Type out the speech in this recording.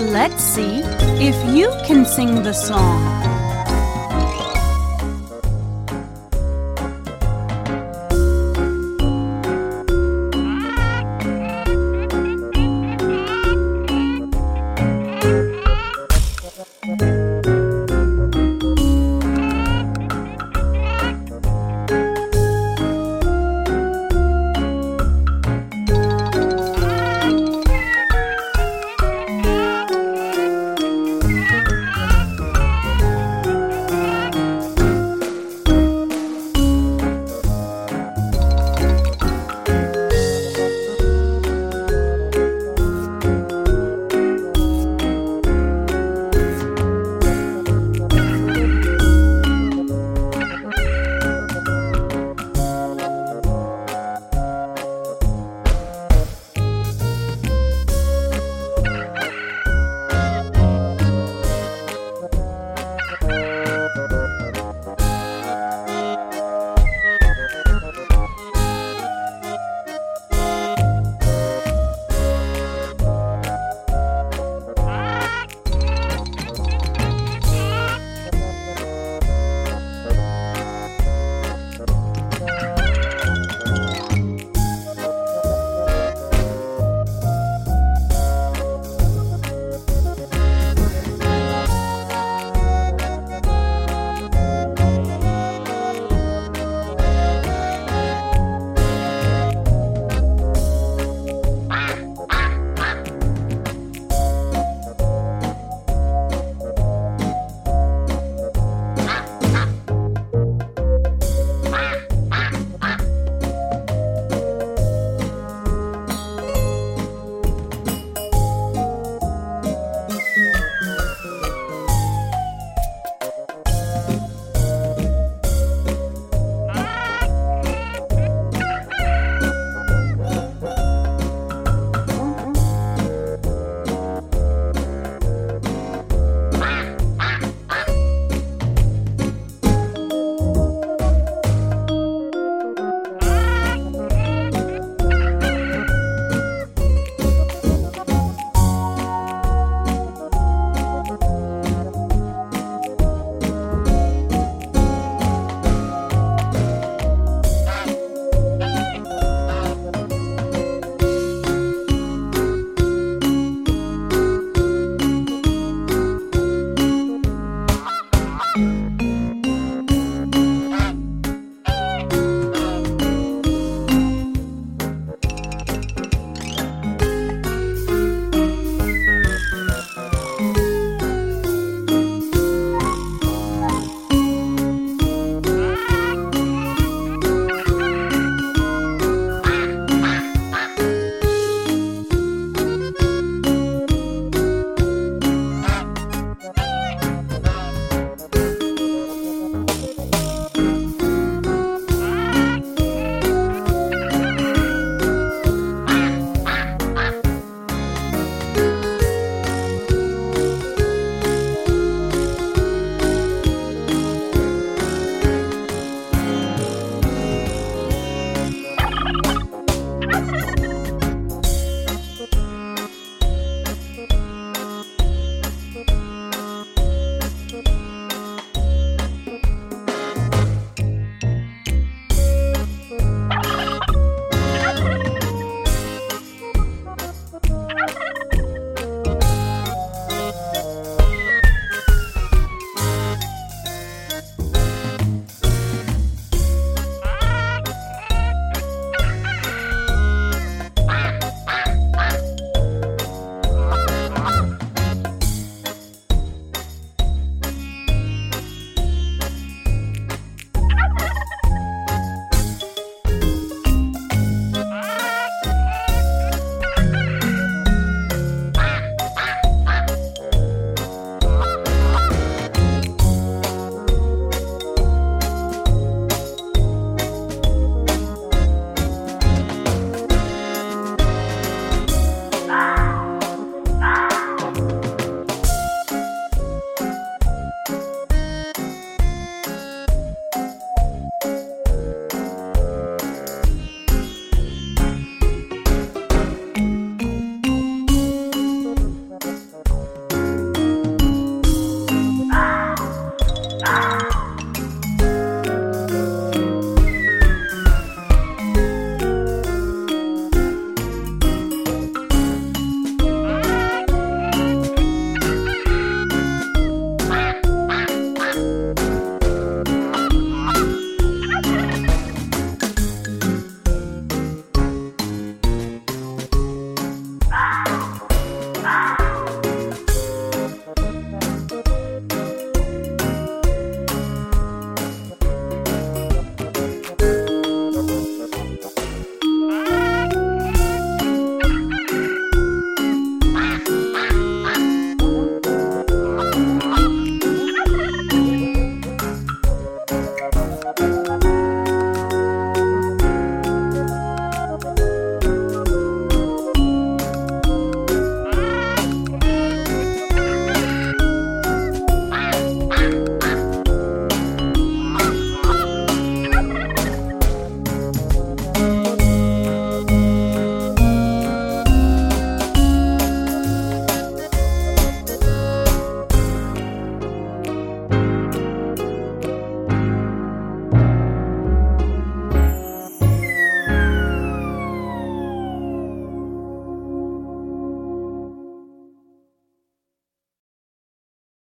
Let's see if you can sing the song.